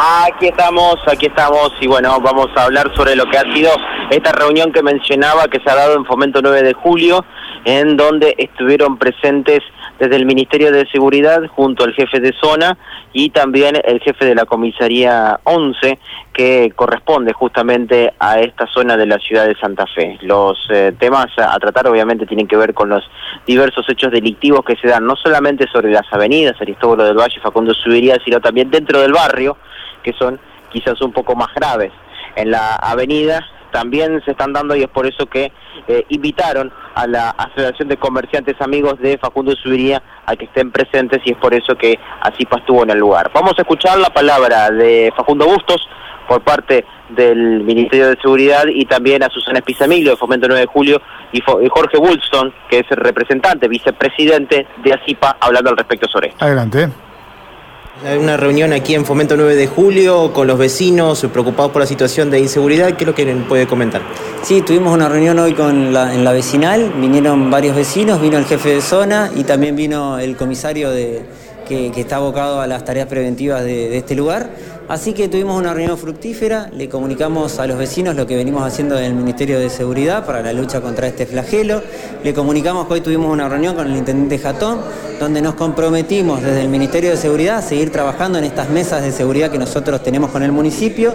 Aquí estamos, aquí estamos y bueno, vamos a hablar sobre lo que ha sido esta reunión que mencionaba que se ha dado en Fomento 9 de julio, en donde estuvieron presentes desde el Ministerio de Seguridad junto al jefe de zona y también el jefe de la comisaría 11 que corresponde justamente a esta zona de la ciudad de Santa Fe. Los eh, temas a, tratar obviamente tienen que ver con los diversos hechos delictivos que se dan no solamente sobre las avenidas Aristóbulo del Valle, Facundo Subiría, sino también dentro del barrio que son quizás un poco más graves. En la avenida también se están dando y es por eso que eh, invitaron a la Asociación de Comerciantes Amigos de Facundo Subiría a que estén presentes y es por eso que Asipa estuvo en el lugar. Vamos a escuchar la palabra de Facundo Bustos por parte del Ministerio de Seguridad y también a Susana Espizamilio de Fomento 9 de Julio y, Jorge Woolston, que es el representante, vicepresidente de ASIPA, hablando al respecto sobre esto. Adelante. Hay una reunión aquí en Fomento 9 de julio con los vecinos preocupados por la situación de inseguridad. ¿Qué es lo que puede comentar? Sí, tuvimos una reunión hoy con la, en la vecinal. Vinieron varios vecinos, vino el jefe de zona y también vino el comisario de, que, está abocado a las tareas preventivas de, de este lugar. Así que tuvimos una reunión fructífera, le comunicamos a los vecinos lo que venimos haciendo en el Ministerio de Seguridad para la lucha contra este flagelo, le comunicamos que hoy tuvimos una reunión con el Intendente Jatón, donde nos comprometimos desde el Ministerio de Seguridad a seguir trabajando en estas mesas de seguridad que nosotros tenemos con el municipio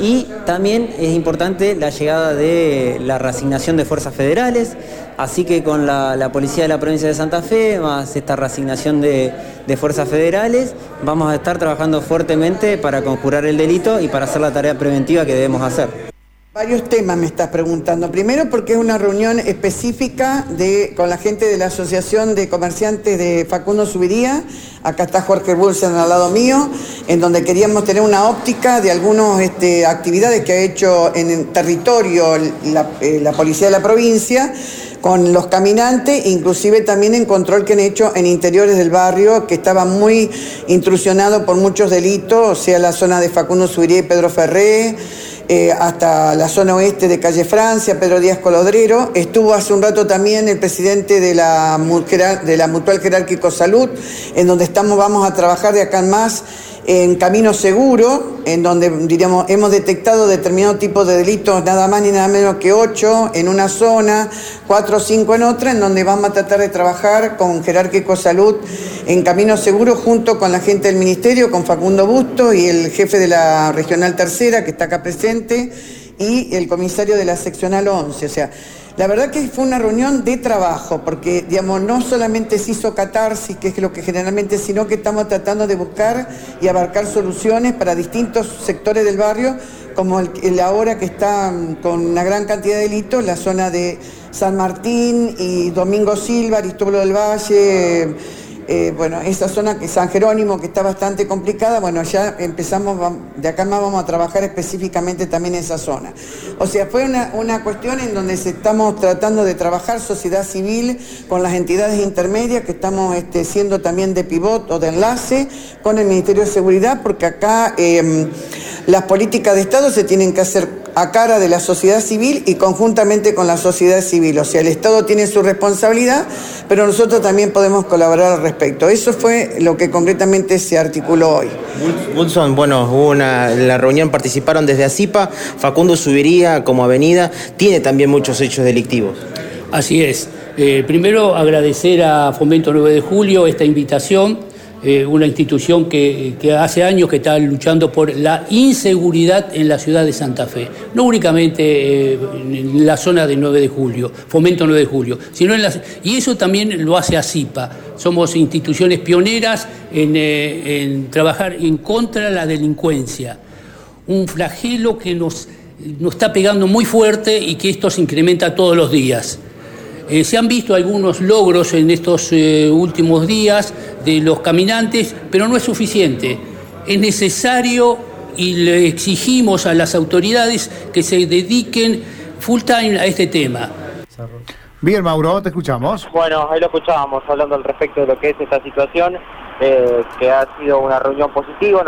y también es importante la llegada de la reasignación de fuerzas federales, así que con la, Policía de la Provincia de Santa Fe, más esta reasignación de, de, fuerzas federales, vamos a estar trabajando fuertemente para conjurar el delito y para hacer la tarea preventiva que debemos hacer. Varios temas me estás preguntando. Primero porque es una reunión específica de, con la gente de la Asociación de Comerciantes de Facundo Subiría. Acá está Jorge Bulsen al lado mío, en donde queríamos tener una óptica de algunas este, actividades que ha hecho en el territorio la, eh, la Policía de la provincia con los caminantes, inclusive también en control que han hecho en interiores del barrio, que estaba muy intrusionado por muchos delitos, o sea, la zona de Facundo Subiría y Pedro Ferré, eh, hasta la zona oeste de Calle Francia, Pedro Díaz Colodrero. Estuvo hace un rato también el presidente de la, de la Mutual Jerárquico Salud, en donde estamos, vamos a trabajar de acá en más en Camino Seguro, en donde diríamos, hemos detectado determinado tipo de delitos, nada más ni nada menos que ocho en una zona, cuatro o cinco en otra, en donde vamos a tratar de trabajar con Jerárquico Salud en Camino Seguro junto con la gente del Ministerio, con Facundo Busto y el jefe de la Regional Tercera, que está acá presente, y el comisario de la Seccional 11. O sea, la verdad que fue una reunión de trabajo, porque digamos, no solamente se hizo catarsis, que es lo que generalmente, sino que estamos tratando de buscar y abarcar soluciones para distintos sectores del barrio, como el, ahora que está mm, con una gran cantidad de delitos, la zona de San Martín y Domingo Silva, Aristóbulo del Valle. Eh, bueno, esa zona que San Jerónimo, que está bastante complicada, bueno, ya empezamos, de acá más vamos a trabajar específicamente también esa zona. O sea, fue una, cuestión en donde estamos tratando de trabajar sociedad civil con las entidades intermedias, que estamos este, siendo también de pivot o de enlace con el Ministerio de Seguridad, porque acá em, las políticas de Estado se tienen que hacer a cara de la sociedad civil y conjuntamente con la sociedad civil. O sea, el Estado tiene su responsabilidad, pero nosotros también podemos colaborar al respecto. Eso fue lo que concretamente se articuló hoy. Wilson, bueno, hubo una, en la reunión participaron desde ACIPA, Facundo Subiría como avenida, tiene también muchos hechos delictivos. Así es. Eh, primero agradecer a Fomento 9 de Julio esta invitación eh, una institución que, hace años que está luchando por la inseguridad en la ciudad de Santa Fe, no únicamente eh, en la zona de 9 de julio, Fomento 9 de julio, sino en y eso también lo hace ACIPA. Somos instituciones pioneras en, eh, en trabajar en contra de la delincuencia, un flagelo que nos, nos está pegando muy fuerte y que esto se incrementa todos los días. Eh, se han visto algunos logros en estos eh, últimos días de los caminantes, pero no es suficiente. Es necesario y le exigimos a las autoridades que se dediquen full time a este tema. Bien, Mauro, te escuchamos. Bueno, ahí lo escuchábamos hablando al respecto de lo que es esta situación, eh, que ha sido una reunión positiva.